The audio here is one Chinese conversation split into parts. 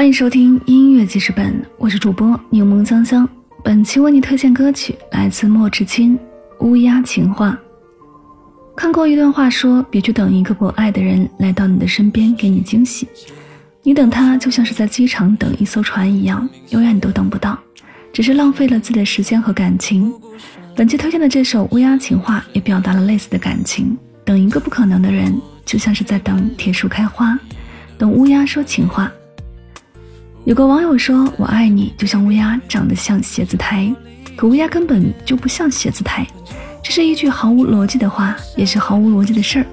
欢迎收听音乐记事本，我是主播柠檬香香。本期为你推荐歌曲来自莫志清《乌鸦情话》。看过一段话说：别去等一个不爱的人来到你的身边给你惊喜，你等他就像是在机场等一艘船一样，永远都等不到，只是浪费了自己的时间和感情。本期推荐的这首《乌鸦情话》也表达了类似的感情。等一个不可能的人，就像是在等铁树开花，等乌鸦说情话。有个网友说：“我爱你，就像乌鸦长得像写字台，可乌鸦根本就不像写字台。”这是一句毫无逻辑的话，也是毫无逻辑的事儿。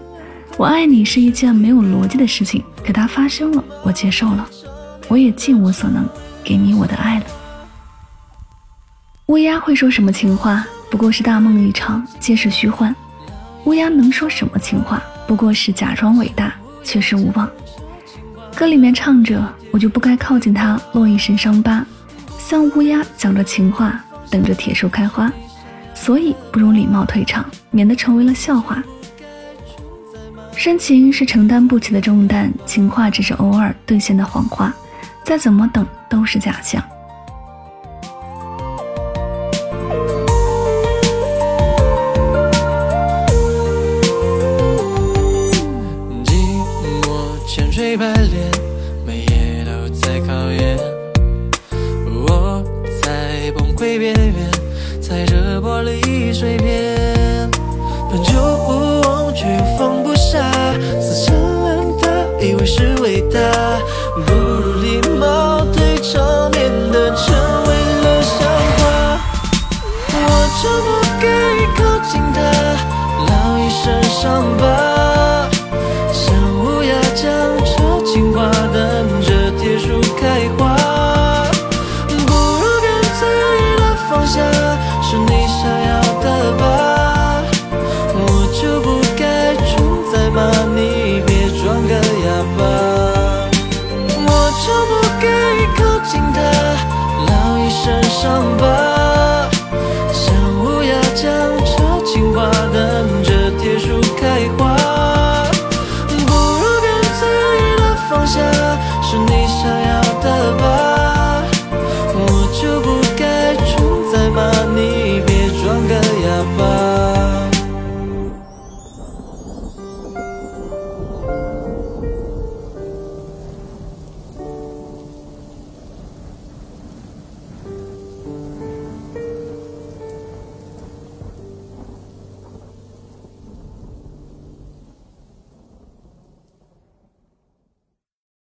我爱你是一件没有逻辑的事情，可它发生了，我接受了，我也尽我所能给你我的爱了。乌鸦会说什么情话？不过是大梦一场，皆是虚幻。乌鸦能说什么情话？不过是假装伟大，却是无望。歌里面唱着：“我就不该靠近他，落一身伤疤，像乌鸦讲着情话，等着铁树开花，所以不如礼貌退场，免得成为了笑话。深情是承担不起的重担，情话只是偶尔兑现的谎话，再怎么等都是假象。”黑白脸，每夜都在考验。我在崩溃边缘，踩着玻璃碎片，本就不忘却又放不下，死缠烂打，以为是伟大，不如礼貌对场，免得成为了笑话。我就不该靠近他，落一身伤疤。